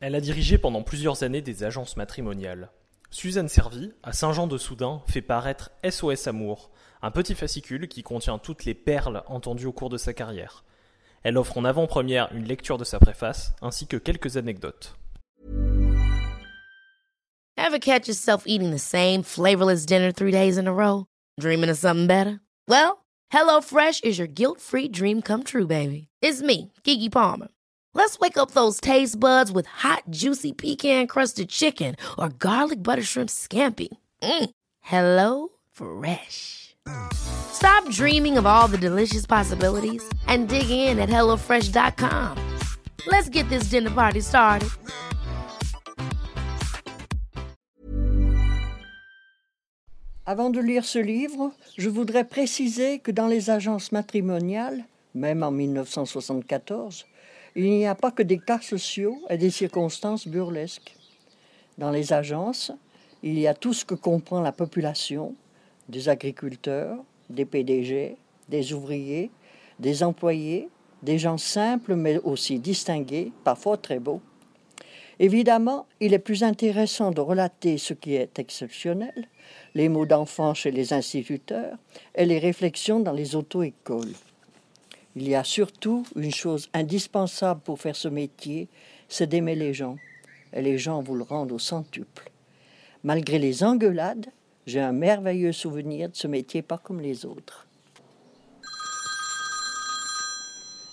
Elle a dirigé pendant plusieurs années des agences matrimoniales. Suzanne Servi, à Saint-Jean-de-Soudain, fait paraître SOS Amour, un petit fascicule qui contient toutes les perles entendues au cours de sa carrière. Elle offre en avant-première une lecture de sa préface, ainsi que quelques anecdotes. Ever catch yourself eating the same flavorless dinner three days in a row? Dreaming of something better? Well, HelloFresh is your guilt-free dream come true, baby. It's me, Kiki Palmer. Let's wake up those taste buds with hot, juicy pecan-crusted chicken or garlic butter shrimp scampi. Mm. Hello Fresh. Stop dreaming of all the delicious possibilities and dig in at HelloFresh.com. Let's get this dinner party started. Avant de lire ce livre, je voudrais préciser que dans les agences matrimoniales, même en 1974, il n'y a pas que des cas sociaux et des circonstances burlesques. Dans les agences, il y a tout ce que comprend la population, des agriculteurs, des PDG, des ouvriers, des employés, des gens simples mais aussi distingués, parfois très beaux. Évidemment, il est plus intéressant de relater ce qui est exceptionnel, les mots d'enfants chez les instituteurs et les réflexions dans les auto-écoles. Il y a surtout une chose indispensable pour faire ce métier, c'est d'aimer les gens. Et les gens vous le rendent au centuple. Malgré les engueulades, j'ai un merveilleux souvenir de ce métier pas comme les autres.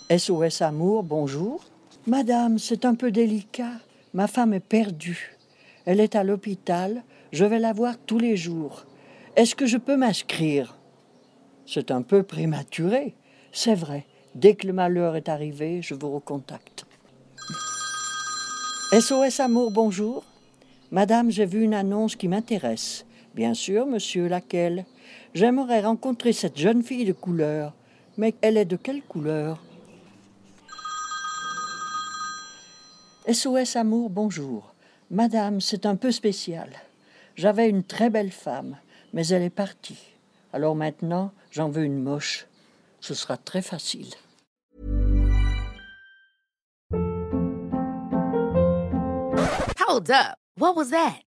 SOS Amour, bonjour. Madame, c'est un peu délicat. Ma femme est perdue. Elle est à l'hôpital. Je vais la voir tous les jours. Est-ce que je peux m'inscrire? C'est un peu prématuré. C'est vrai. Dès que le malheur est arrivé, je vous recontacte. SOS Amour, bonjour. Madame, j'ai vu une annonce qui m'intéresse. Bien sûr, monsieur, laquelle? J'aimerais rencontrer cette jeune fille de couleur. Mais elle est de quelle couleur? SOS Amour, bonjour. Madame, c'est un peu spécial. J'avais une très belle femme, mais elle est partie. Alors maintenant, j'en veux une moche. Ce sera très facile. Hold up. What was that?